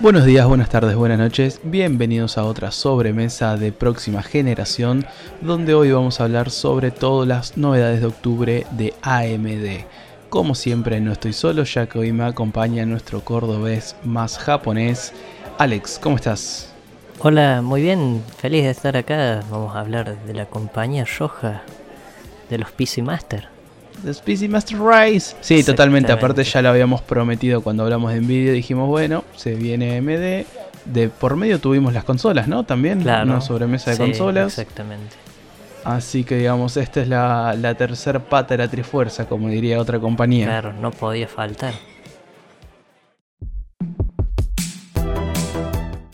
Buenos días, buenas tardes, buenas noches, bienvenidos a otra sobremesa de próxima generación, donde hoy vamos a hablar sobre todas las novedades de octubre de AMD. Como siempre no estoy solo, ya que hoy me acompaña nuestro cordobés más japonés, Alex, ¿cómo estás? Hola, muy bien, feliz de estar acá. Vamos a hablar de la compañía roja de los PC Master. The PC Master Rise. Sí, totalmente. Aparte ya lo habíamos prometido cuando hablamos de Nvidia. Dijimos, bueno, se viene AMD. De por medio tuvimos las consolas, ¿no? También claro. una sobremesa de consolas. Exactamente. Así que digamos, esta es la, la tercera pata de la trifuerza, como diría otra compañía. Claro, no podía faltar.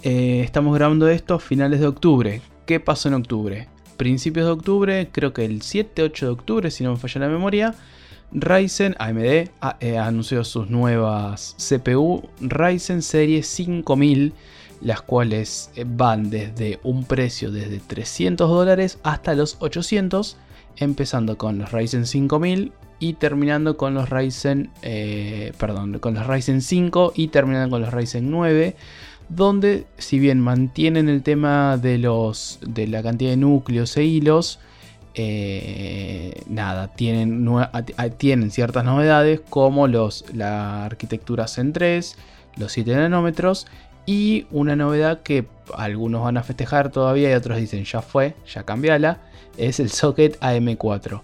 Eh, estamos grabando esto a finales de octubre. ¿Qué pasó en octubre? Principios de octubre, creo que el 7-8 de octubre, si no me falla la memoria, Ryzen AMD eh, anunció sus nuevas CPU Ryzen Serie 5000, las cuales eh, van desde un precio desde 300 dólares hasta los 800, empezando con los Ryzen 5000 y terminando con los Ryzen, perdón, con los Ryzen 5 y terminando con los Ryzen 9 donde si bien mantienen el tema de, los, de la cantidad de núcleos e hilos, eh, nada, tienen, tienen, ciertas novedades como los, la arquitectura Zen 3, los 7 nanómetros y una novedad que algunos van a festejar todavía y otros dicen ya fue, ya cambiala, es el socket AM4.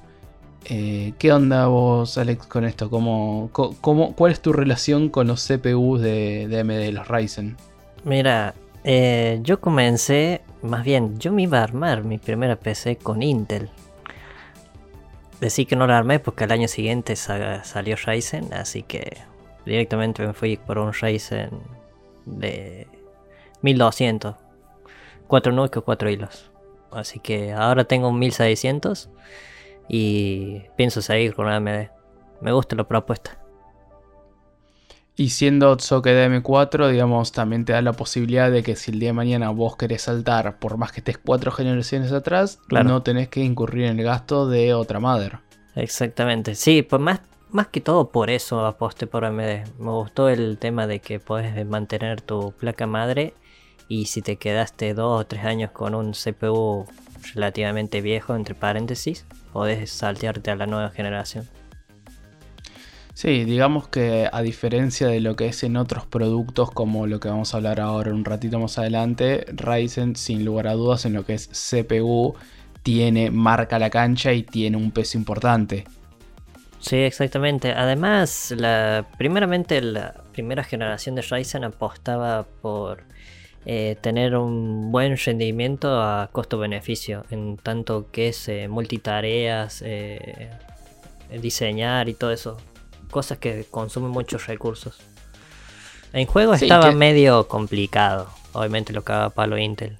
Eh, ¿Qué onda vos, Alex, con esto? ¿Cómo, cómo, cuál es tu relación con los CPUs de, de AMD, los Ryzen? Mira, eh, yo comencé, más bien, yo me iba a armar mi primera PC con Intel. Decí que no la armé porque al año siguiente salió Ryzen, así que directamente me fui por un Ryzen de 1200. 4 núcleos, 4 hilos. Así que ahora tengo un 1600 y pienso seguir con AMD. Me gusta la propuesta. Y siendo socket M4, digamos, también te da la posibilidad de que si el día de mañana vos querés saltar, por más que estés cuatro generaciones atrás, no tenés que incurrir en el gasto de otra madre. Exactamente, sí, pues más, más que todo por eso aposté por AMD. Me gustó el tema de que podés mantener tu placa madre y si te quedaste dos o tres años con un CPU relativamente viejo, entre paréntesis, podés saltearte a la nueva generación. Sí, digamos que a diferencia de lo que es en otros productos como lo que vamos a hablar ahora un ratito más adelante, Ryzen sin lugar a dudas en lo que es CPU tiene marca la cancha y tiene un peso importante. Sí, exactamente. Además, la, primeramente la primera generación de Ryzen apostaba por eh, tener un buen rendimiento a costo-beneficio, en tanto que es eh, multitareas, eh, diseñar y todo eso cosas que consumen muchos recursos. En juego estaba medio complicado, obviamente lo que haga Palo Intel.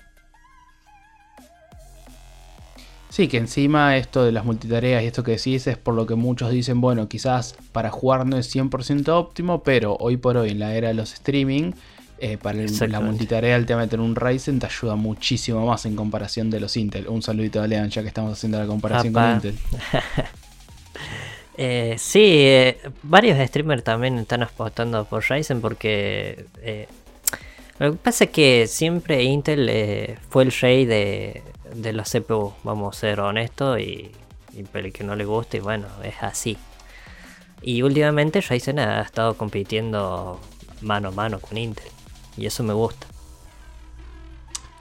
Sí, que encima esto de las multitareas y esto que decís es por lo que muchos dicen, bueno, quizás para jugar no es 100% óptimo, pero hoy por hoy en la era de los streaming, eh, para la multitarea el tema de tener un Ryzen te ayuda muchísimo más en comparación de los Intel. Un saludito a Lean ya que estamos haciendo la comparación con Intel. Eh, sí, eh, varios streamers también están apostando por Ryzen porque eh, lo que pasa es que siempre Intel eh, fue el rey de, de la CPU, vamos a ser honestos, y, y el que no le guste, bueno, es así. Y últimamente Ryzen ha estado compitiendo mano a mano con Intel, y eso me gusta.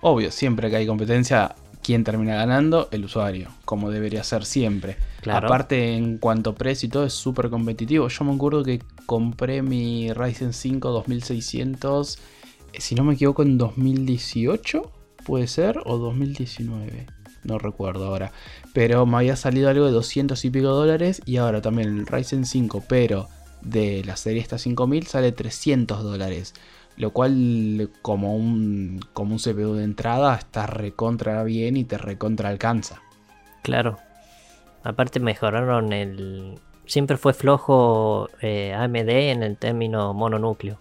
Obvio, siempre que hay competencia ¿quién termina ganando? El usuario, como debería ser siempre. Aparte, en cuanto a precio y todo, es súper competitivo. Yo me acuerdo que compré mi Ryzen 5 2600, eh, si no me equivoco, en 2018, puede ser, o 2019. No recuerdo ahora. Pero me había salido algo de 200 y pico dólares. Y ahora también el Ryzen 5, pero de la serie esta 5000, sale 300 dólares. Lo cual, como un, como un CPU de entrada, está recontra bien y te recontra alcanza. Claro. Aparte mejoraron el... Siempre fue flojo eh, AMD en el término mononúcleo.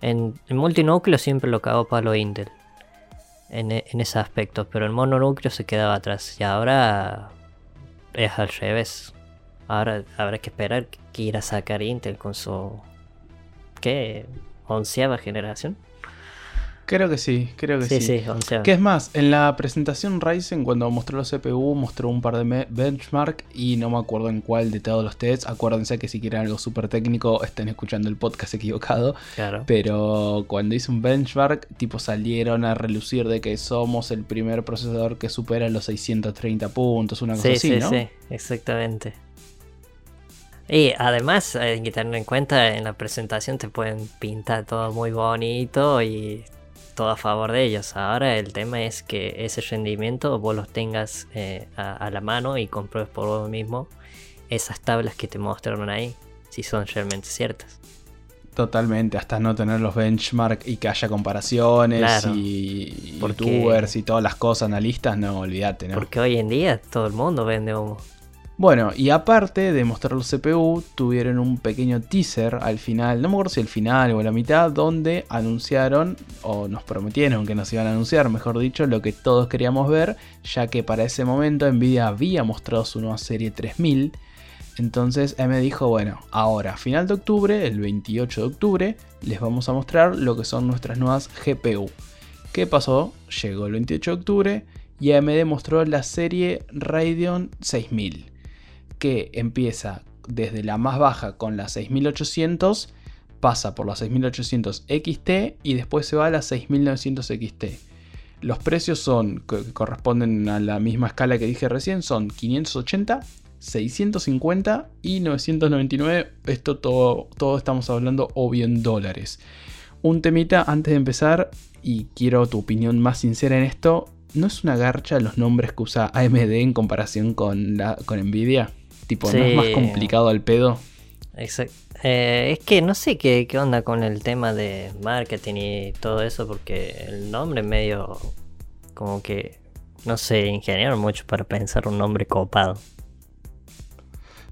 En, el multinúcleo siempre lo cagó palo Intel. En, en ese aspecto. Pero el mononúcleo se quedaba atrás. Y ahora es al revés. Ahora habrá que esperar que quiera sacar Intel con su... ¿Qué? onceava generación. Creo que sí, creo que Sí, sí. sí, onceava. Que es más, en la presentación Ryzen, cuando mostró los CPU, mostró un par de benchmark y no me acuerdo en cuál de todos los tests. Acuérdense que si quieren algo súper técnico, estén escuchando el podcast equivocado. Claro. Pero cuando hice un benchmark, tipo salieron a relucir de que somos el primer procesador que supera los 630 puntos, una cosa Sí, así, sí, ¿no? sí, exactamente. Y además hay que tener en cuenta en la presentación te pueden pintar todo muy bonito y todo a favor de ellos. Ahora el tema es que ese rendimiento vos los tengas eh, a, a la mano y compruebes por vos mismo esas tablas que te mostraron ahí, si son realmente ciertas. Totalmente, hasta no tener los benchmark y que haya comparaciones Claro, y porque- youtubers y todas las cosas, analistas, no, olvídate, ¿no? Porque hoy en día todo el mundo vende humo. Bueno, y aparte de mostrar los CPU, tuvieron un pequeño teaser al final, no me acuerdo si al final o la mitad, donde anunciaron, o nos prometieron que nos iban a anunciar, mejor dicho, lo que todos queríamos ver, ya que para ese momento Nvidia había mostrado su nueva serie 3000. Entonces me dijo, bueno, ahora, final de octubre, el 28 de octubre, les vamos a mostrar lo que son nuestras nuevas GPU. ¿Qué pasó? Llegó el 28 de octubre y AMD mostró la serie Radeon 6000 que empieza desde la más baja con la 6800, pasa por la 6800 XT y después se va a la 6900 XT. Los precios son, que corresponden a la misma escala que dije recién, son 580, 650 y 999. Esto todo, todo estamos hablando obvio en dólares. Un temita antes de empezar, y quiero tu opinión más sincera en esto. ¿No es una garcha los nombres que usa AMD en comparación con, con Nvidia? Tipo, ¿no es más complicado al pedo? Exacto. es que no sé qué, qué onda con el tema de marketing y todo eso, porque el nombre medio como que no se ingeniaron mucho para pensar un nombre copado.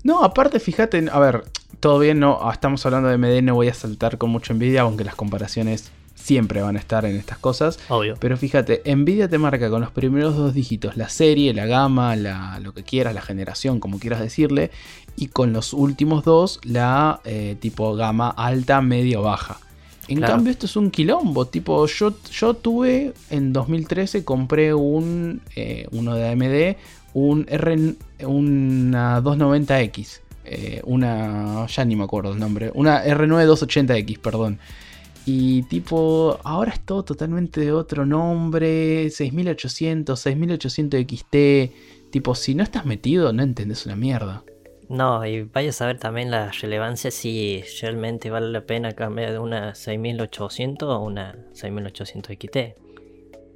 No, aparte, fíjate, a ver, todo bien, no, ah, estamos hablando de AMD, no voy a saltar con mucho Nvidia, aunque las comparaciones siempre van a estar en estas cosas. Obvio. Pero fíjate, Nvidia te marca con los primeros dos dígitos la serie, la gama, la, lo que quieras, la generación, como quieras decirle, y con los últimos dos la eh, tipo gama alta, media o baja. En Claro. cambio, esto es un quilombo. Tipo, yo, yo tuve en 2013, compré un eh, uno de AMD, un R, una 290X. eh, una, ya ni me acuerdo el nombre, una R9 280X, perdón. Y tipo, ahora es todo totalmente de otro nombre, 6800, 6800 XT. Tipo, si no estás metido, no entendés una mierda. No, y vaya a saber también la relevancia si realmente vale la pena cambiar de una 6800 a una 6800 XT.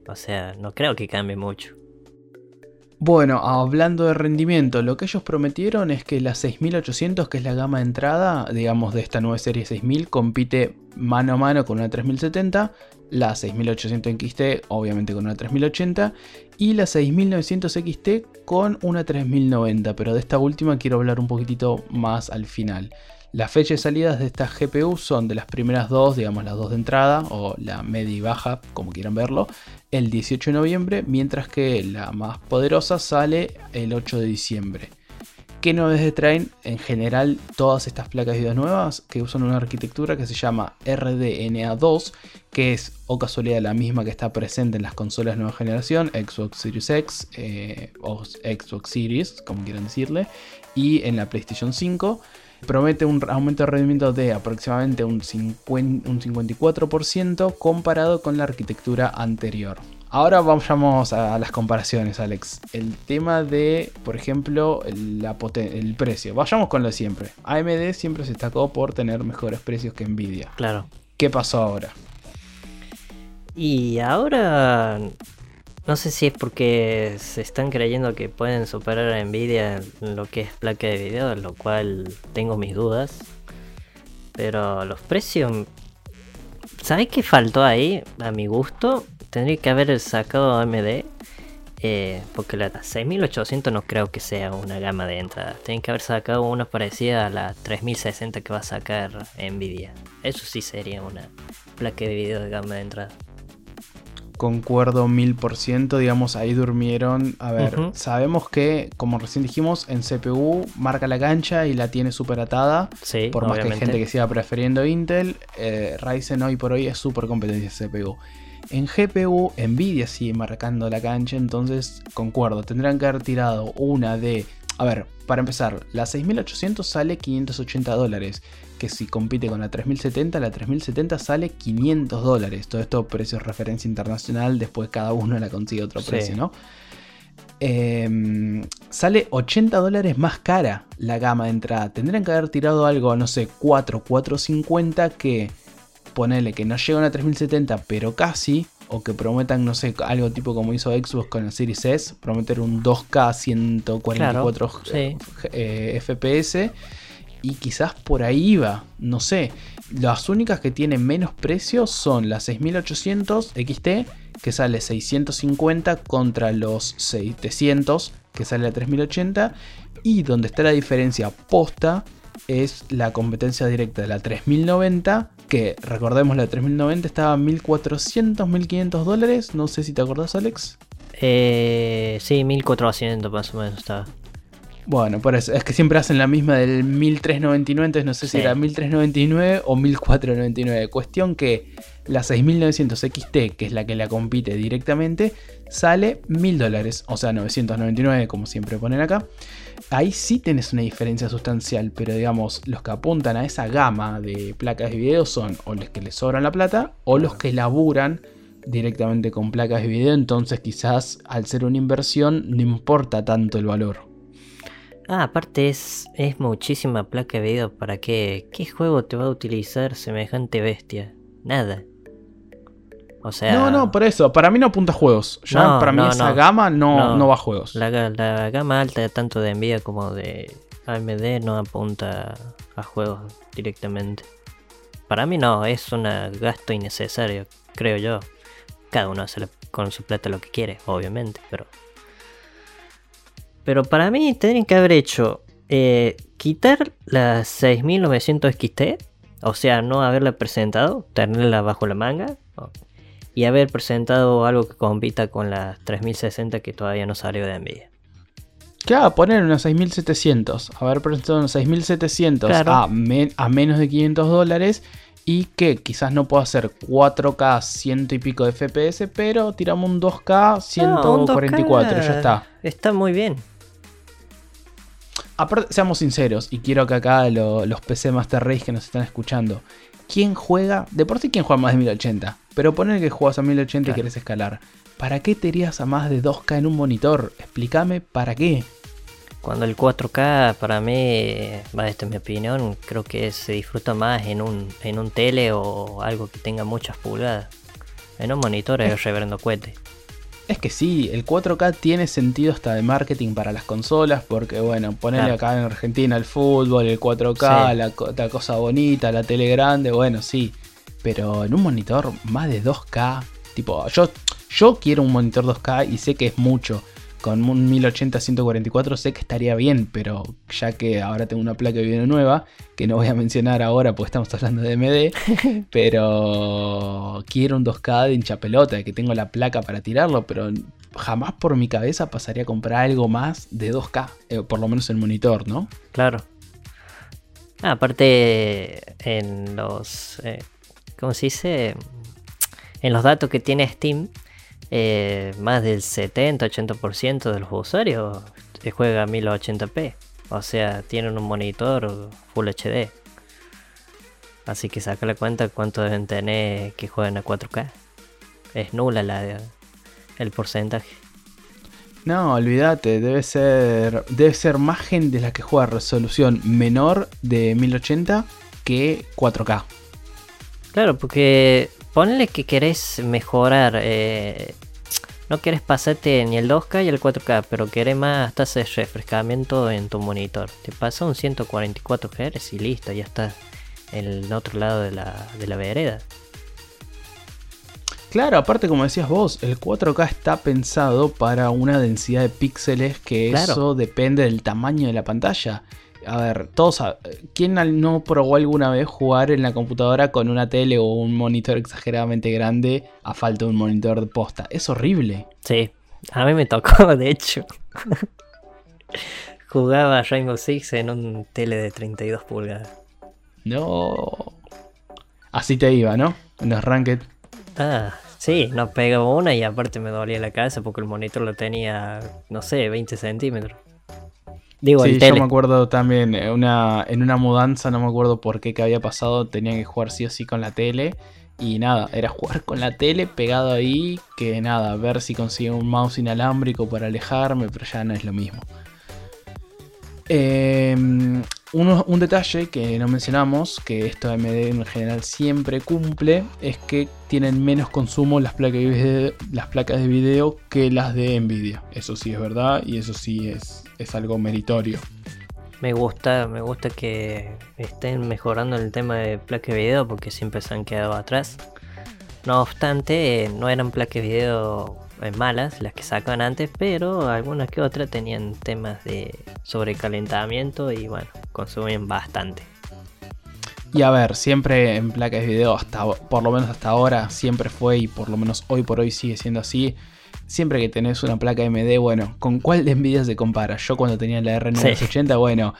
O sea, no creo que cambie mucho. Bueno, hablando de rendimiento, lo que ellos prometieron es que la 6800, que es la gama de entrada, digamos, de esta nueva serie 6000, compite mano a mano con una 3070, la 6800 XT, obviamente con una 3080, y la 6900 XT con una 3090, pero de esta última quiero hablar un poquitito más al final. Las fechas de salidas de estas GPU son de las primeras dos, digamos las dos de entrada, o la media y baja, como quieran verlo, el 18 de noviembre, mientras que la más poderosa sale el 8 de diciembre. ¿Qué novedades traen en general todas estas placas de video nuevas? Que usan una arquitectura que se llama RDNA2, que es o casualidad la misma que está presente en las consolas nueva generación, Xbox Series X eh, o Xbox Series, como quieran decirle, y en la PlayStation 5 promete un aumento de rendimiento de aproximadamente un, 50 un 54% comparado con la arquitectura anterior. Ahora vayamos a las comparaciones, Alex. El tema de, por ejemplo, la el precio. Vayamos con lo de siempre. AMD siempre se destacó por tener mejores precios que Nvidia. Claro. ¿Qué pasó ahora? Y ahora no sé si es porque se están creyendo que pueden superar a Nvidia en lo que es placa de video, lo cual tengo mis dudas. Pero los precios, ¿sabes qué faltó ahí? A mi gusto, tendría que haber sacado AMD. eh, porque la 6800 no creo que sea una gama de entrada. Tienen que haber sacado una parecida a la 3060 que va a sacar Nvidia. Eso sí sería una placa de video de gama de entrada. concuerdo mil por ciento, digamos, ahí durmieron. A ver, sabemos que, como recién dijimos, en CPU marca la cancha y la tiene súper atada. Sí, Por más que hay gente que siga prefiriendo Intel, eh, Ryzen hoy por hoy es súper competencia CPU. En GPU, Nvidia sigue marcando la cancha, entonces concuerdo, tendrán que haber tirado una de... A ver, para empezar, la 6800 sale 580 dólares, que si compite con la 3070, la 3070 sale 500 dólares. Todo esto precio de referencia internacional, después cada uno la consigue otro Sí. precio, ¿no? Em, sale 80 dólares más cara la gama de entrada. Tendrían que haber tirado algo, no sé, 4, 450 que ponele que no llega a una 3070, pero casi. O que prometan, no sé, algo tipo como hizo Xbox con el Series S, prometer un 2K 144 Claro, sí. eh, FPS. Y quizás por ahí va, no sé. Las únicas que tienen menos precio son la 6800 XT, que sale 650 contra los 700, que sale la 3080. Y donde está la diferencia posta es la competencia directa de la 3090, que recordemos la 3090 estaba a 1400, 1500 dólares. No sé si te acordás, Alex. Eh, sí, 1400 más o menos estaba. Bueno, por eso, es que siempre hacen la misma del 1399, entonces no sé si Sí. era 1399 o 1499. Cuestión que la 6900 XT, que es la que la compite directamente, sale 1000 dólares, o sea, 999, como siempre ponen acá. Ahí sí tenés una diferencia sustancial, pero digamos, los que apuntan a esa gama de placas de video son o los que les sobran la plata o los que laburan directamente con placas de video, entonces quizás al ser una inversión no importa tanto el valor. Ah, aparte es, es muchísima placa de video. ¿Para qué? ¿Qué juego te va a utilizar semejante bestia? Nada. O sea, No, no, por eso. Para mí no apunta a juegos. Ya No, para mí no, esa no. gama no, No. no va a juegos. la, la gama alta tanto de Nvidia como de AMD no apunta a juegos directamente. Para mí no, es un gasto innecesario, creo yo. Cada uno hace con su plata lo que quiere, obviamente, pero... Pero para mí tendrían que haber hecho eh, quitar la 6900 XT, o sea, no haberla presentado, tenerla bajo la manga, y haber presentado algo que compita con la 3060 que todavía no salió de Nvidia. Claro, poner unos 6700. Haber presentado unos 6700 Claro. a, men- a menos de 500 dólares. Y que quizás no pueda hacer 4K, ciento y pico de FPS, pero tiramos un 2K, 144, No, un 2K ya está. Está muy bien. Aparte, seamos sinceros, y quiero que acá lo- los PC Master Race que nos están escuchando, ¿quién juega? De por sí, ¿quién juega más de 1080? Pero poner que juegas a 1080 y Claro. querés escalar. ¿Para qué te irías a más de 2K en un monitor? Explícame para qué. Cuando el 4K para mí, va, esta es mi opinión, creo que se disfruta más en un, en un tele o algo que tenga muchas pulgadas. En un monitor es reverendo cohete. Es que sí, el 4K tiene sentido hasta de marketing para las consolas, porque bueno, ponerle Claro. acá en Argentina el fútbol, el 4K, Sí. la, la cosa bonita, la tele grande, bueno, sí. Pero en un monitor más de 2K, tipo, yo, yo quiero un monitor 2K y sé que es mucho. Con un 1080-144 sé que estaría bien, pero ya que ahora tengo una placa de video nueva, que no voy a mencionar ahora porque estamos hablando de MD, pero quiero un 2K de hincha pelota, que tengo la placa para tirarlo, pero jamás por mi cabeza pasaría a comprar algo más de 2K, eh, por lo menos el monitor, ¿no? Claro. Ah, aparte, en los. eh, ¿Cómo se dice? En los datos que tiene Steam, eh, más del 70-80% de los usuarios eh, juega a 1080p. O sea, tienen un monitor Full HD. Así que saca la cuenta cuánto deben tener que juegan a 4K. Es nula la, el porcentaje. No, olvídate, debe ser, debe ser más gente la que juega a resolución menor de 1080 que 4K. Claro, porque ponle que querés mejorar. eh, no querés pasarte ni el 2K y el 4K, pero querés más tasa de refrescamiento en tu monitor. Te pasa un 144 Hz y listo, ya está en el otro lado de la, de la vereda. Claro, aparte como decías vos, el 4K está pensado para una densidad de píxeles que Claro. eso depende del tamaño de la pantalla. A ver, todos, ¿quién no probó alguna vez jugar en la computadora con una tele o un monitor exageradamente grande a falta de un monitor de posta? Es horrible. Sí, a mí me tocó, de hecho. Jugaba Rainbow Six en un tele de 32 pulgadas. No. Así te iba, ¿no? En los ranked. Ah, sí, no pegaba una y aparte me dolía la cabeza porque el monitor lo tenía, no sé, 20 centímetros. Digo, sí, yo me acuerdo también, en una, en una mudanza, no me acuerdo por qué que había pasado, tenía que jugar sí o sí con la tele. Y nada, era jugar con la tele pegado ahí, que nada, ver si conseguía un mouse inalámbrico para alejarme, pero ya no es lo mismo. Em, un detalle que no mencionamos, que esto AMD en general siempre cumple, es que tienen menos consumo las placas de video, las placas de video que las de Nvidia. Eso sí es verdad y eso sí es, es algo meritorio. Me gusta, me gusta que estén mejorando el tema de placas de video porque siempre se han quedado atrás. No obstante, no eran placas de video eh, malas las que sacan antes, pero algunas que otras tenían temas de sobrecalentamiento y bueno, consumían bastante. Y a ver, siempre en placas de video, hasta por lo menos hasta ahora, siempre fue y por lo menos hoy por hoy sigue siendo así. Siempre que tenés una placa MD, bueno, ¿con cuál de Nvidia se compara? Yo cuando tenía la R980, bueno,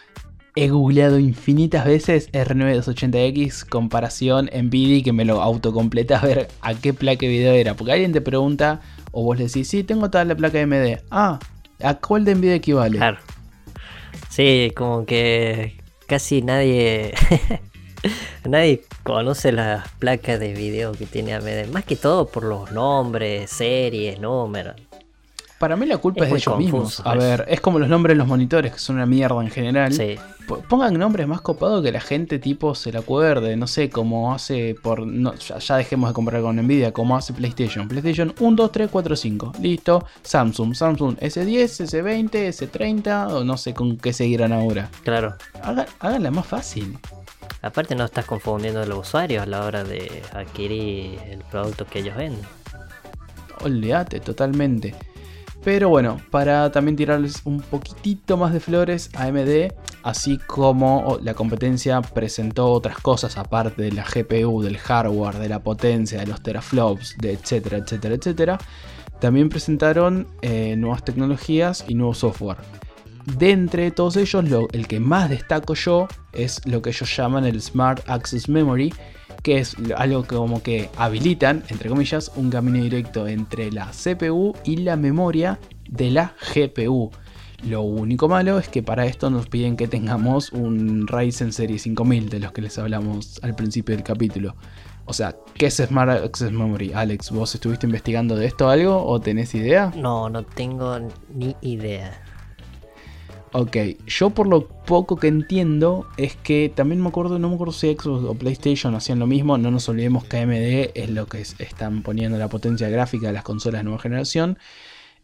he googleado infinitas veces R980X comparación Nvidia que me lo autocompleta a ver a qué placa de video era. Porque alguien te pregunta, o vos le decís, sí, tengo toda la placa MD. Ah, ¿a cuál de Nvidia equivale? Claro. Sí, como que casi nadie. nadie conoce las placas de video que tiene AMD. Más que todo por los nombres, series, números. Para mí la culpa es, de ellos mismos. A ver, es como los nombres de los monitores, que son una mierda en general. Sí. Pongan nombres más copados que la gente tipo se la acuerde. No sé, como hace por... No, ya, dejemos de comprar con Nvidia, como hace PlayStation. PlayStation 1, 2, 3, 4, 5. Listo. Samsung. Samsung S10, S20, S30. O no sé con qué seguirán ahora. Claro. háganla más fácil. Aparte no estás confundiendo a los usuarios a la hora de adquirir el producto que ellos venden. Olvídate, totalmente. Pero bueno, para también tirarles un poquitito más de flores, AMD, así como la competencia presentó otras cosas aparte de la GPU, del hardware, de la potencia, de los teraflops, de etcétera, etcétera, etcétera, también presentaron eh, nuevas tecnologías y nuevo software. De entre todos ellos, el que más destaco yo es lo que ellos llaman el Smart Access Memory, que es algo como que habilitan, entre comillas, un camino directo entre la CPU y la memoria de la GPU. Lo único malo es que para esto nos piden que tengamos un Ryzen Serie 5000 de los que les hablamos al principio del capítulo. O sea, ¿qué es Smart Access Memory? Alex, ¿vos estuviste investigando de esto algo o tenés idea? No, no tengo ni idea. Ok, yo por lo poco que entiendo es que también me acuerdo, no me acuerdo si Xbox o PlayStation hacían lo mismo, no nos olvidemos que AMD es lo que están poniendo la potencia gráfica de las consolas de nueva generación,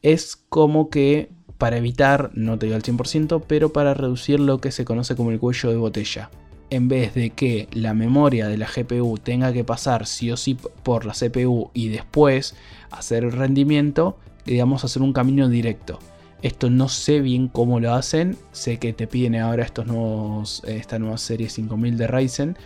es como que para evitar, no te digo al 100%, pero para reducir lo que se conoce como el cuello de botella. En vez de que la memoria de la GPU tenga que pasar sí o sí por la CPU y después hacer el rendimiento, digamos hacer un camino directo. Esto no sé bien cómo lo hacen. Sé que te piden ahora estos nuevos, esta nueva serie 5000 de Ryzen.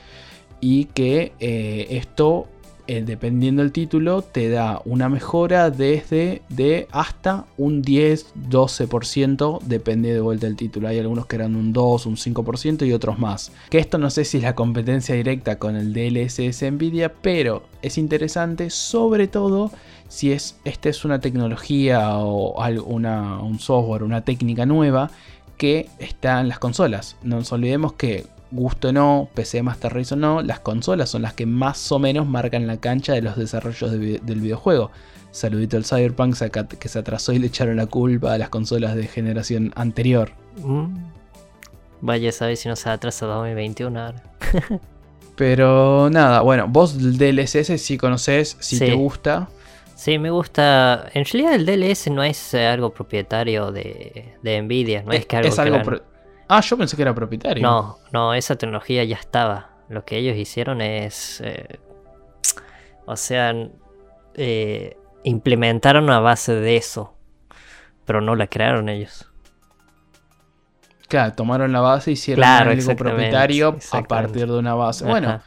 Y que eh, esto, eh, dependiendo del título, te da una mejora desde de hasta un 10-12%. Depende de vuelta del título. Hay algunos que eran un 2, un 5% y otros más. Que esto no sé si es la competencia directa con el DLSS Nvidia. Pero es interesante sobre todo si es, esta es una tecnología o un software, una técnica nueva que está en las consolas. No nos olvidemos que, gusto no, PC Master Race o no, las consolas son las que más o menos marcan la cancha de los desarrollos del videojuego. Saludito al Cyberpunk que se atrasó y le echaron la culpa a las consolas de generación anterior. Mm. Vaya, sabes si no se atrasa 2021 ahora. Pero nada, bueno, vos del DLSS si conoces, si te gusta. Sí, me gusta. En realidad el DLS no es eh, algo propietario de, de Nvidia, no es, que algo. Ah, yo pensé que era propietario. No, no, esa tecnología ya estaba. Lo que ellos hicieron es. Eh, o sea, eh, implementaron a base de eso, pero no la crearon ellos. Claro, tomaron la base y hicieron Claro, algo propietario a partir de una base. Bueno, Ajá.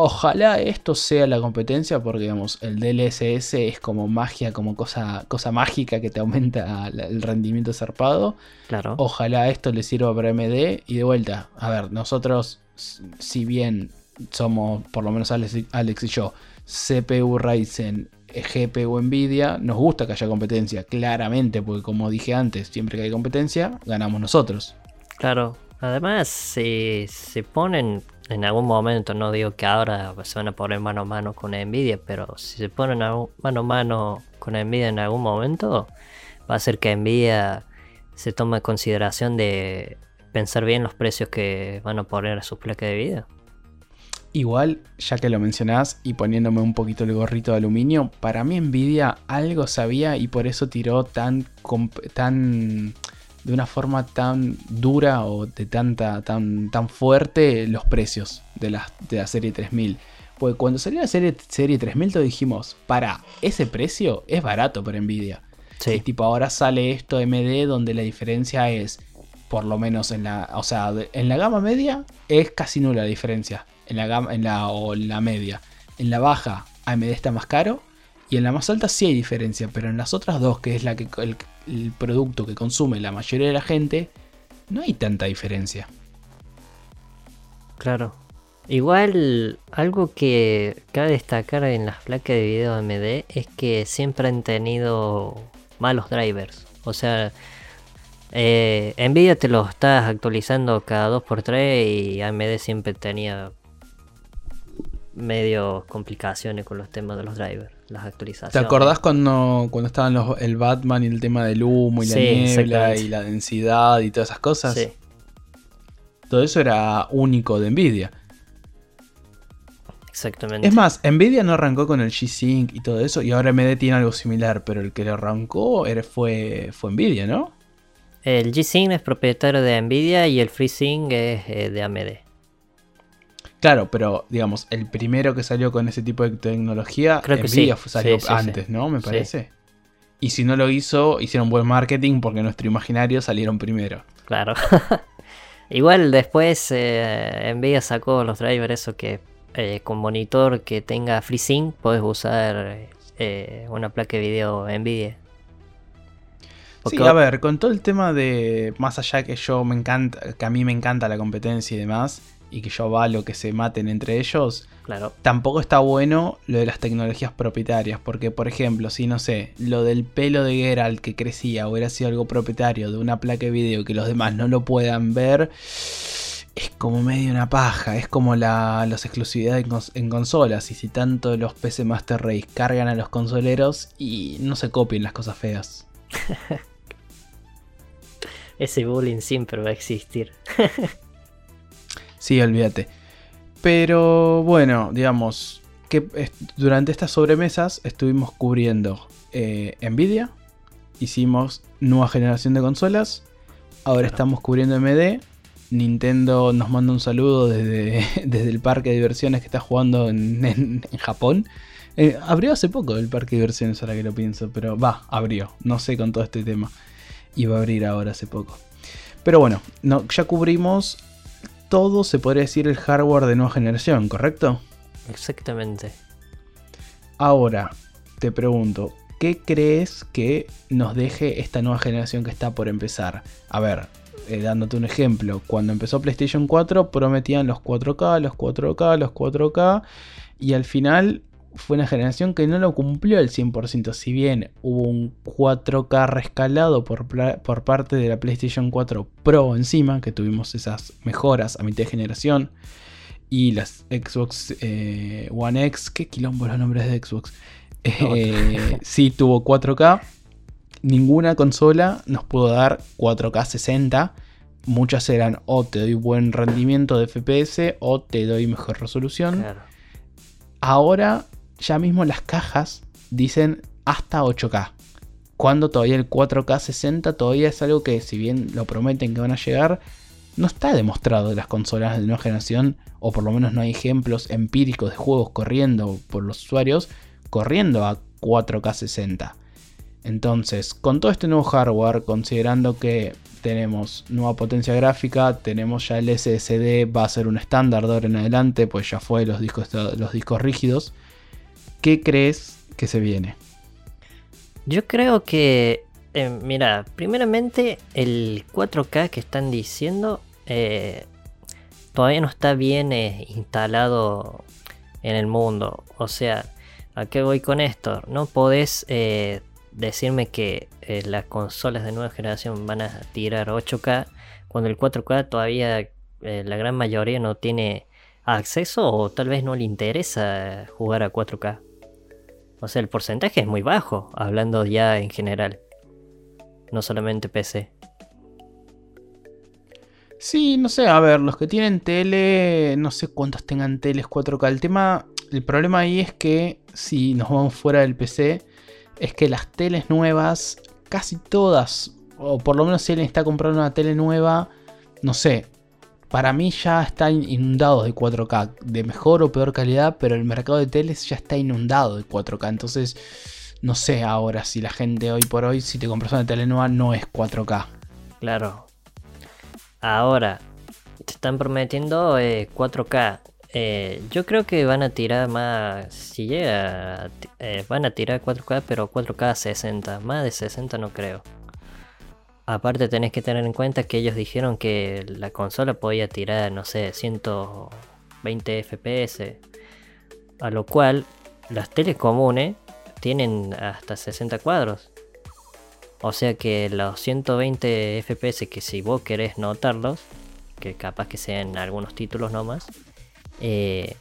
Ojalá esto sea la competencia porque, digamos, el DLSS es como magia, como cosa, cosa mágica que te aumenta el rendimiento zarpado. Claro. Ojalá esto le sirva para MD y de vuelta. A ver, nosotros, si bien somos, por lo menos Alex, y- Alex y yo, CPU Ryzen, GPU Nvidia, nos gusta que haya competencia, claramente, porque como dije antes, siempre que hay competencia, ganamos nosotros. Claro. Además, se ponen en algún momento, no digo que ahora se van a poner mano a mano con Nvidia, pero si se ponen mano a mano con Nvidia en algún momento, va a ser que Nvidia se tome en consideración de pensar bien los precios que van a poner a sus placas de video. Igual, ya que lo mencionás y poniéndome un poquito el gorrito de aluminio, para mí Nvidia algo sabía y por eso tiró tan, tan de una forma tan dura o de tanta tan, tan fuerte los precios de la, de la serie 3000. Porque cuando salió la serie, serie 3000 todos dijimos, para, ese precio es barato para Nvidia. Y Sí, tipo ahora sale esto MD donde la diferencia es, por lo menos en la, o sea, en la gama media es casi nula la diferencia. En la gama, en la, o en la media. En la baja AMD está más caro y en la más alta sí hay diferencia, pero en las otras dos, que es la que el, el producto que consume la mayoría de la gente, no hay tanta diferencia. claro. Igual, algo que cabe destacar en las placas de video AMD es que siempre han tenido malos drivers. O sea, eh, Nvidia te lo estás actualizando cada 2x3 y AMD siempre tenía medio complicaciones con los temas de los drivers, las actualizaciones. ¿Te acordás cuando, cuando estaban los, el Batman y el tema del humo y la niebla y la densidad y todas esas cosas? Sí, Todo eso era único de Nvidia. exactamente. Es más, Nvidia no arrancó con el G-Sync y todo eso, y ahora AMD tiene algo similar, pero el que lo arrancó era, fue, fue Nvidia, ¿no? El G-Sync es propietario de Nvidia y el FreeSync es eh, de AMD. Claro, pero digamos, el primero que salió con ese tipo de tecnología, Creo que Nvidia sí, salió sí, sí, antes. ¿no? Me parece. Y si no lo hizo, hicieron buen marketing porque nuestro imaginario salieron primero. Claro. Igual después eh, Nvidia sacó los drivers eso que eh, con monitor que tenga FreeSync puedes usar eh, una placa de video Nvidia. Sí, a ver, con todo el tema de. Más allá que yo me encanta. Que a mí me encanta la competencia y demás. Y que yo avalo que se maten entre ellos. Claro. tampoco está bueno lo de las tecnologías propietarias. Porque, por ejemplo, si no sé, lo del pelo de Geralt que crecía hubiera sido algo propietario de una placa de video que los demás no lo puedan ver. Es como medio una paja. Es como la, las exclusividades en, cons- en consolas. Y si tanto los PC Master Race cargan a los consoleros y no se copien las cosas feas. Ese bullying siempre va a existir. Sí, olvídate. Pero bueno, digamos que est- durante estas sobremesas estuvimos cubriendo eh, Nvidia, hicimos nueva generación de consolas, ahora Claro. estamos cubriendo AMD, Nintendo nos manda un saludo desde, desde el parque de diversiones que está jugando en, en- en Japón. Eh, abrió hace poco el parque de diversiones, ahora que lo pienso, pero va, abrió, no sé con todo este tema. Iba a abrir ahora hace poco. Pero bueno, no, ya cubrimos todo, se podría decir, el hardware de nueva generación, ¿correcto? Exactamente. Ahora, te pregunto, ¿qué crees que nos deje esta nueva generación que está por empezar? A ver, eh, dándote un ejemplo, cuando empezó PlayStation 4 prometían los 4K, los 4K, los 4K, y al final fue una generación que no lo cumplió al 100%, si bien hubo un 4K rescalado por, por parte de la PlayStation 4 Pro encima, que tuvimos esas mejoras a mitad de generación, y las Xbox eh, One X, qué quilombo los nombres de Xbox, eh, sí tuvo 4K, ninguna consola nos pudo dar 4K 60. Muchas eran o te doy buen rendimiento de FPS o te doy mejor resolución. Claro. Ahora ya mismo las cajas dicen hasta 8K. Cuando todavía el 4K 60 todavía es algo que si bien lo prometen que van a llegar, no está demostrado de las consolas de nueva generación, o por lo menos no hay ejemplos empíricos de juegos corriendo por los usuarios, corriendo a 4K 60. Entonces, con todo este nuevo hardware, considerando que tenemos nueva potencia gráfica, tenemos ya el SSD, va a ser un estándar de ahora en adelante, pues ya fue los discos, los discos rígidos. ¿Qué crees que se viene? Yo creo que, eh, mira, primeramente el 4K que están diciendo eh, todavía no está bien eh, instalado en el mundo. O sea, ¿a qué voy con esto? No podés decirme que las consolas de nueva generación van a tirar 8K cuando el 4K todavía la gran mayoría no tiene acceso o tal vez no le interesa jugar a 4K. O sea, el porcentaje es muy bajo, hablando ya en general. No solamente PC. Sí, no sé, a ver, los que tienen tele, no sé cuántos tengan teles 4K. El tema, el problema ahí es que si nos vamos fuera del PC, es que las teles nuevas, casi todas, o por lo menos si alguien está comprando una tele nueva, no sé, para mí ya están inundados de 4K, de mejor o peor calidad, pero el mercado de teles ya está inundado de 4K. Entonces, no sé ahora si la gente hoy por hoy, si te compras una tele nueva, no es 4K. Claro. Ahora, te están prometiendo 4K. Eh, eh, yo creo que van a tirar más. Si llega. Eh, van a tirar 4K, pero 4K 60. Más de 60 no creo. Aparte, tenés que tener en cuenta que ellos dijeron que la consola podía tirar, no sé, 120 FPS. A lo cual, las teles comunes tienen hasta 60 cuadros. O sea que los 120 FPS que si vos querés notarlos, que capaz que sean algunos títulos nomás, eh,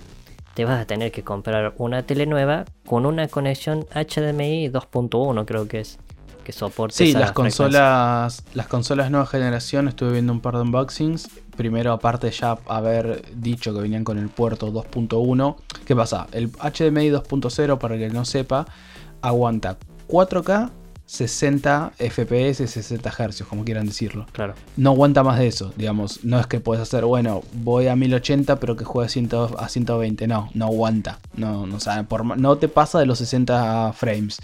te vas a tener que comprar una tele nueva con una conexión HDMI 2.1 creo que es que soporte sí las consolas las consolas nueva generación estuve viendo un par de unboxings primero aparte ya haber dicho que venían con el puerto 2.1 qué pasa el HDMI 2.0 para el que no sepa aguanta 4K 60 FPS, 60 Hz, como quieran decirlo. Claro. No aguanta más de eso, digamos. No es que puedes hacer, bueno, voy a 1080 pero que juegue a 120. No, no aguanta. No, no, por, no te pasa de los 60 frames.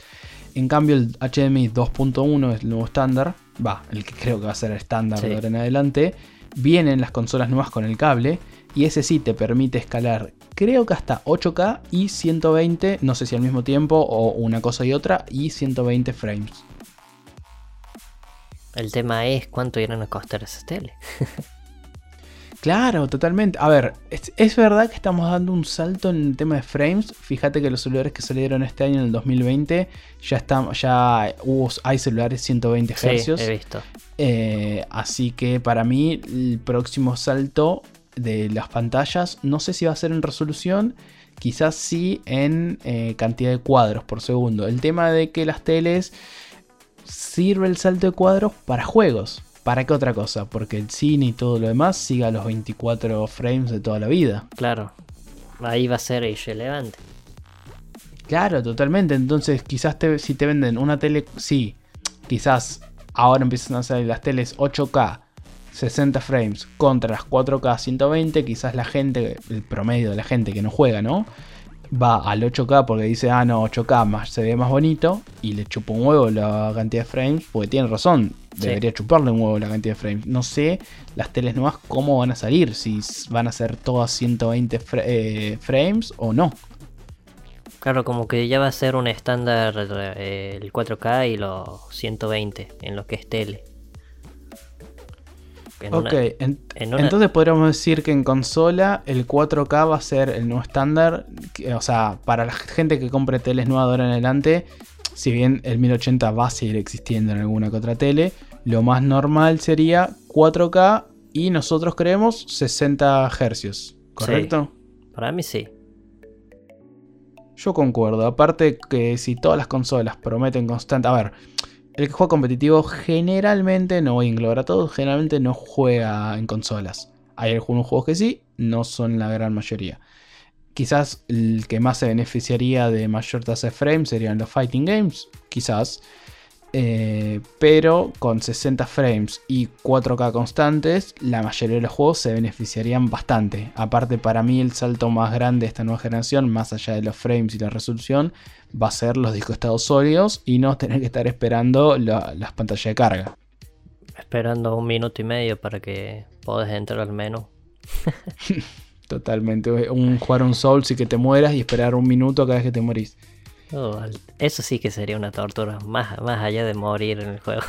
En cambio, el HDMI 2.1 es el nuevo estándar. Va, el que creo que va a ser estándar de ahora en adelante. Vienen las consolas nuevas con el cable. Y ese sí te permite escalar creo que hasta 8K y 120, no sé si al mismo tiempo o una cosa y otra, y 120 frames. El tema es cuánto irán a costar esas tele. claro, totalmente. A ver, es, verdad que estamos dando un salto en el tema de frames. Fíjate que los celulares que salieron este año en el 2020 ya están, ya hubo, hay celulares 120 Hz. he visto. Eh, así que para mí el próximo salto de las pantallas. No sé si va a ser en resolución, quizás sí en eh, cantidad de cuadros por segundo. El tema de que las teles sirve el salto de cuadros para juegos. ¿Para qué otra cosa? Porque el cine y todo lo demás siga los 24 frames de toda la vida. Claro, ahí va a ser irrelevante. Claro, totalmente. Entonces, quizás si te venden una tele, sí, quizás ahora empiezan a salir las teles 8K 60 frames contra las 4K 120, quizás la gente, el promedio de la gente que no juega, ¿no? Va al 8K porque dice, ah, no, 8K más, se ve más bonito y le chupa un huevo la cantidad de frames, porque tiene razón, debería chuparle un huevo la cantidad de frames. No sé las teles nuevas cómo van a salir, si van a ser todas 120 eh, frames o no. Claro, como que ya va a ser un estándar eh, el 4K y los 120 en lo que es tele ok, entonces podríamos decir que en consola el 4K va a ser el nuevo estándar. O sea, para la gente que compre teles nuevas de ahora en adelante, si bien el 1080 va a seguir existiendo en alguna que otra tele, lo más normal sería 4K y nosotros creemos 60 Hz, ¿correcto? para mí sí. Yo concuerdo, aparte que si todas las consolas prometen constante... A ver, el que juega competitivo generalmente, no voy a englobar a todos, generalmente no juega en consolas. Hay algunos juegos que sí, no son la gran mayoría. Quizás el que más se beneficiaría de mayor tasa de frames serían los fighting games, quizás. eh, pero con 60 frames y 4K constantes, la mayoría de los juegos se beneficiarían bastante. Aparte, para mí, el salto más grande de esta nueva generación, más allá de los frames y la resolución, va a ser los discos estados sólidos y no tener que estar esperando las pantallas de carga. Esperando un minuto y medio para que puedas entrar al menú. Totalmente. Un, jugar un Souls y que te mueras y esperar un minuto cada vez que te morís. Oh, eso sí que sería una tortura, más, más allá de morir en el juego.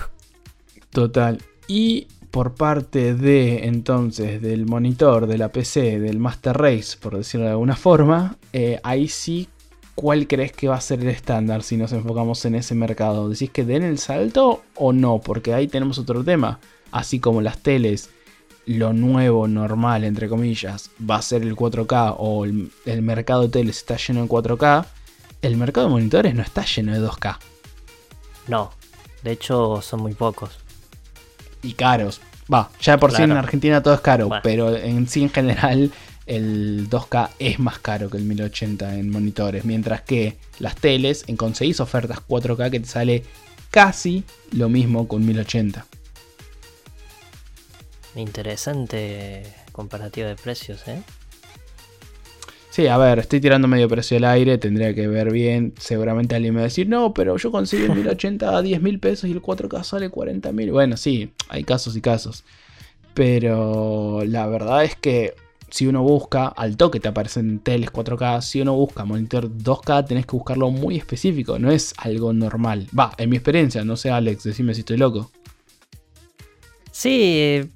Total. Y por parte de entonces del monitor, de la PC, del Master Race, por decirlo de alguna forma, eh, ahí sí, ¿cuál crees que va a ser el estándar si nos enfocamos en ese mercado? ¿Decís que den el salto o no? Porque ahí tenemos otro tema. Así como las teles, lo nuevo, normal, entre comillas, va a ser el 4K o el, el mercado de teles está lleno de 4K el mercado de monitores no está lleno de 2K. No, de hecho son muy pocos. Y caros. Va, ya por sí en Argentina todo es caro, pero en sí en general el 2K es más caro que el 1080 en monitores, mientras que las teles en conseguís ofertas 4K que te sale casi lo mismo con 1080. Interesante comparativa de precios, ¿eh? Sí, a ver, estoy tirando medio precio al aire, tendría que ver bien. Seguramente alguien me va a decir, no, pero yo conseguí el 1080 a 10 mil pesos y el 4K sale 40 mil. Bueno, sí, hay casos y casos. Pero la verdad es que si uno busca, al toque te aparecen teles 4K. Si uno busca monitor 2K, tenés que buscarlo muy específico. No es algo normal. Va, en mi experiencia, no sé, Alex, decime si estoy loco. Sí,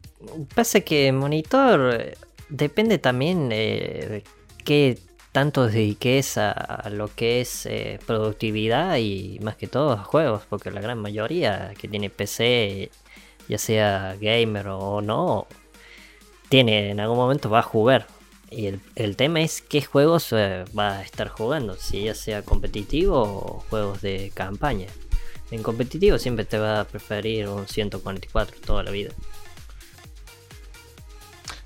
pasa que monitor eh, depende también eh, de qué tanto dediques a, lo que es eh, productividad y más que todo a juegos, porque la gran mayoría que tiene PC, ya sea gamer o no, tiene en algún momento va a jugar. Y el, tema es qué juegos eh, va a estar jugando, si ya sea competitivo o juegos de campaña. En competitivo siempre te va a preferir un 144 toda la vida.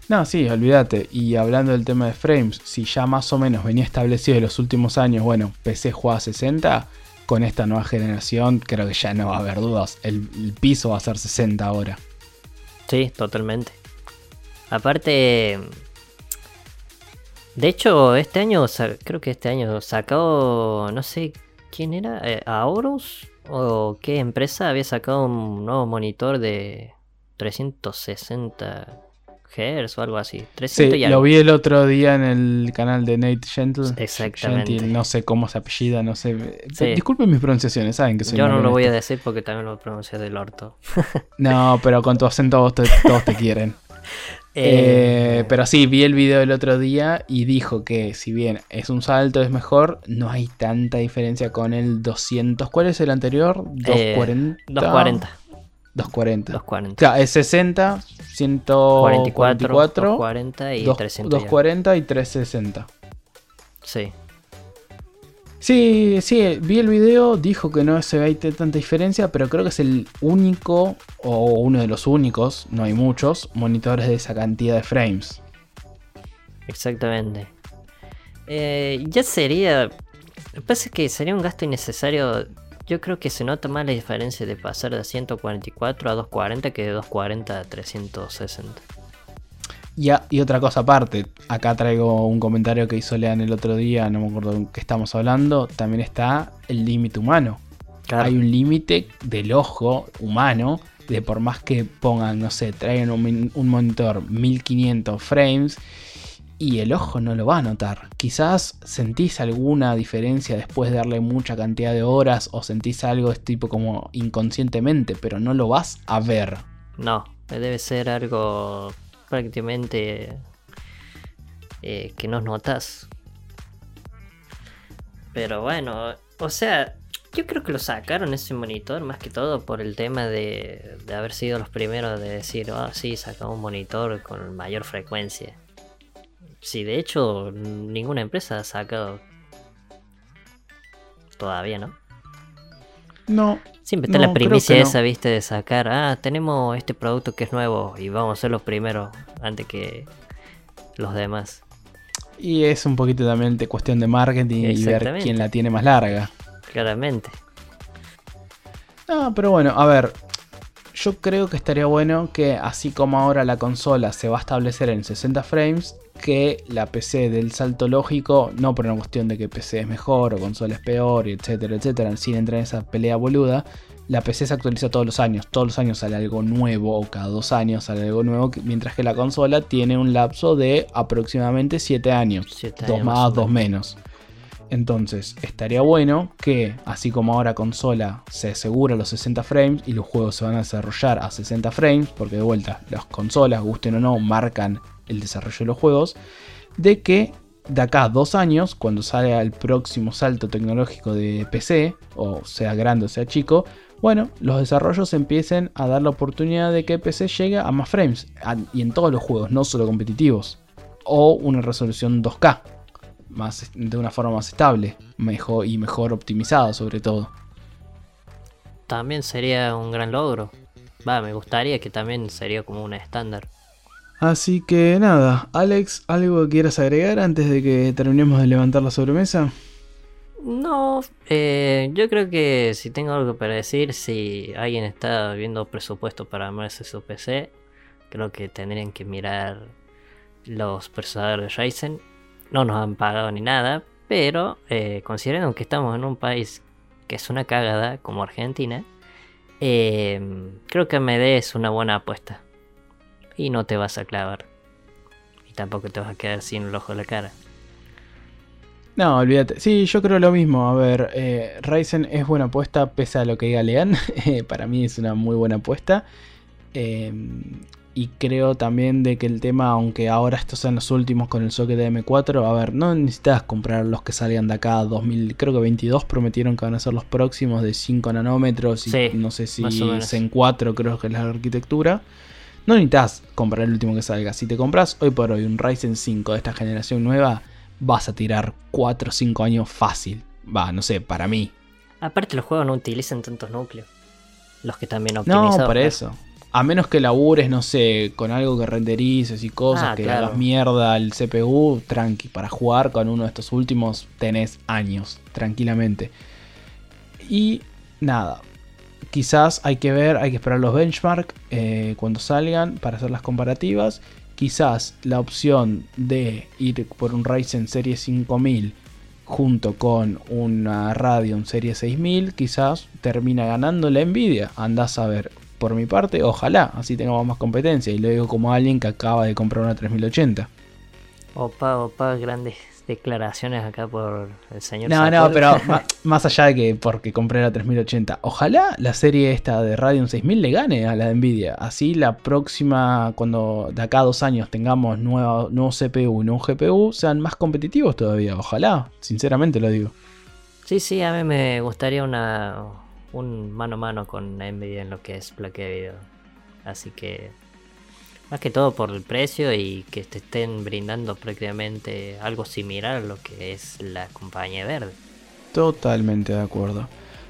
No, sí, olvídate. Y hablando del tema de frames, si ya más o menos venía establecido en los últimos años, bueno, PC juega a 60, con esta nueva generación creo que ya no va a haber dudas. El, piso va a ser 60 ahora. Sí, totalmente. Aparte, de hecho, este año, creo que este año sacó, no sé quién era, eh, Aorus o qué empresa había sacado un nuevo monitor de 360 Hz o algo así. sí, lo vi el otro día en el canal de Nate Gentle. Exactamente. no sé cómo se apellida, no sé. Disculpen mis pronunciaciones, saben que soy Yo no lo voy a decir porque también lo pronuncio del orto. no, pero con tu acento todos te quieren. Eh, eh, pero sí, vi el video el otro día y dijo que si bien es un salto, es mejor, no hay tanta diferencia con el 200. ¿Cuál es el anterior? 240. 240. 240. 240. Claro, es 60, 144, 240 y 300. 240 y 360. Sí. Sí, sí, vi el video, dijo que no se ve tanta diferencia, pero creo que es el único, o uno de los únicos, no hay muchos, monitores de esa cantidad de frames. Exactamente. Eh, ya sería... Pasa que sería un gasto innecesario yo creo que se nota más la diferencia de pasar de 144 a 240 que de 240 a 360. Y, y otra cosa aparte, acá traigo un comentario que hizo Lean el otro día, no me acuerdo de qué estamos hablando, también está el límite humano. Hay un límite del ojo humano, de por más que pongan, no sé, traigan un, un monitor 1500 frames y el ojo no lo va a notar. Quizás sentís alguna diferencia después de darle mucha cantidad de horas o sentís algo tipo como inconscientemente, pero no lo vas a ver. No, debe ser algo prácticamente eh, que no notas. Pero bueno, o sea, yo creo que lo sacaron ese monitor más que todo por el tema de, de haber sido los primeros de decir, ah, sí, sacamos un monitor con mayor frecuencia. Sí, de hecho, ninguna empresa ha sacado. Todavía, ¿no? No. Siempre está la primicia esa, viste, de sacar. Ah, tenemos este producto que es nuevo y vamos a ser los primeros antes que los demás. Y es un poquito también de cuestión de marketing y ver quién la tiene más larga. Claramente. Ah, pero bueno, a ver. Yo creo que estaría bueno que, así como ahora la consola se va a establecer en 60 frames, que la PC del salto lógico, no por una cuestión de que PC es mejor o consola es peor, etcétera, etcétera, sin entrar en esa pelea boluda, la PC se actualiza todos los años. Todos los años sale algo nuevo o cada dos años sale algo nuevo, mientras que la consola tiene un lapso de aproximadamente 7 años. Siete dos años más, dos menos. menos. Entonces, estaría bueno que, así como ahora consola se asegura los 60 frames y los juegos se van a desarrollar a 60 frames, porque de vuelta, las consolas, gusten o no, marcan el desarrollo de los juegos, de que de acá a dos años, cuando salga el próximo salto tecnológico de PC, o sea grande o sea chico, bueno, los desarrollos empiecen a dar la oportunidad de que PC llegue a más frames, y en todos los juegos, no solo competitivos, o una resolución 2K, más, de una forma más estable, mejor y mejor optimizada sobre todo. También sería un gran logro. Va, me gustaría que también sería como un estándar. Así que nada, Alex, ¿algo que quieras agregar antes de que terminemos de levantar la sobremesa? No, eh, yo creo que si tengo algo para decir, si alguien está viendo presupuesto para armarse su PC, creo que tendrían que mirar los procesadores de Ryzen. No nos han pagado ni nada, pero eh, considerando que estamos en un país que es una cagada como Argentina, eh, creo que AMD es una buena apuesta. Y no te vas a clavar. Y tampoco te vas a quedar sin el ojo de la cara. No, olvídate. Sí, yo creo lo mismo. A ver, eh, Ryzen es buena apuesta pese a lo que diga Lean. Eh, Para mí es una muy buena apuesta. Eh, y creo también de que el tema, aunque ahora estos sean los últimos con el socket de M4, a ver, no necesitas comprar los que salgan de acá 2000, creo que 22 prometieron que van a ser los próximos de 5 nanómetros y Sí, no sé si menos. Zen 4 creo que es la arquitectura. No necesitas comprar el último que salga. Si te compras hoy por hoy un Ryzen 5 de esta generación nueva, vas a tirar 4 o 5 años fácil. Va, no sé, para mí. Aparte los juegos no utilizan tantos núcleos. Los que también No, optimizados. por claro. eso. A menos que labures, no sé, con algo que renderices y cosas, Ah, que claro. hagas mierda al CPU, tranqui. Para jugar con uno de estos últimos tenés años, tranquilamente. Y nada. Quizás hay que ver, hay que esperar los benchmark eh, cuando salgan para hacer las comparativas. Quizás la opción de ir por un Ryzen Serie 5000 junto con una Radeon Serie 6000, quizás termina ganando la Nvidia. Andás a ver. Por mi parte, ojalá, así tengamos más competencia. Y lo digo como alguien que acaba de comprar una 3080. Opa, opa, grandes declaraciones acá por el señor. No, no, pero más allá de que porque compré la 3080, ojalá la serie esta de Radeon 6000 le gane a la de Nvidia. Así la próxima, cuando de acá a dos años tengamos nuevo, nuevo CPU y nuevo GPU, sean más competitivos todavía. Ojalá, sinceramente lo digo. Sí, sí, a mí me gustaría una un mano a mano con Nvidia en lo que es placa de video. Así que más que todo por el precio y que te estén brindando prácticamente algo similar a lo que es la compañía verde. Totalmente de acuerdo.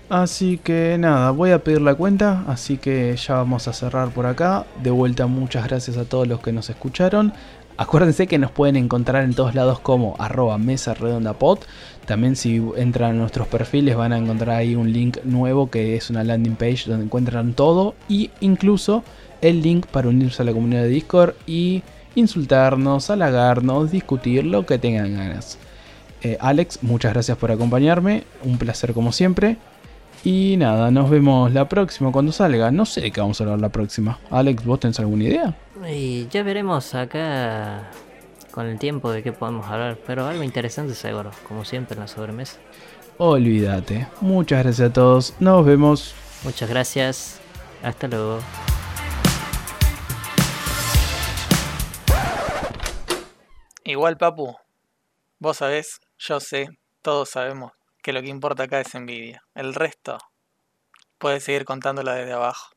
Así que nada, voy a pedir la cuenta, así que ya vamos a cerrar por acá. De vuelta, muchas gracias a todos los que nos escucharon. Acuérdense que nos pueden encontrar en todos lados como arroba mesa redonda pod. También si entran a nuestros perfiles van a encontrar ahí un link nuevo que es una landing page donde encuentran todo y incluso el link para unirse a la comunidad de Discord y insultarnos, halagarnos, discutir lo que tengan ganas. Eh, Alex, muchas gracias por acompañarme, un placer como siempre. Y nada, nos vemos la próxima cuando salga. No sé de qué vamos a hablar la próxima. Alex, ¿vos tenés alguna idea? Y ya veremos acá con el tiempo de qué podemos hablar, pero algo interesante seguro, como siempre en la sobremesa. Olvídate. Muchas gracias a todos. Nos vemos. Muchas gracias, hasta luego. Igual, Papu, vos sabés, yo sé, todos sabemos que lo que importa acá es envidia. El resto puede seguir contándola desde abajo.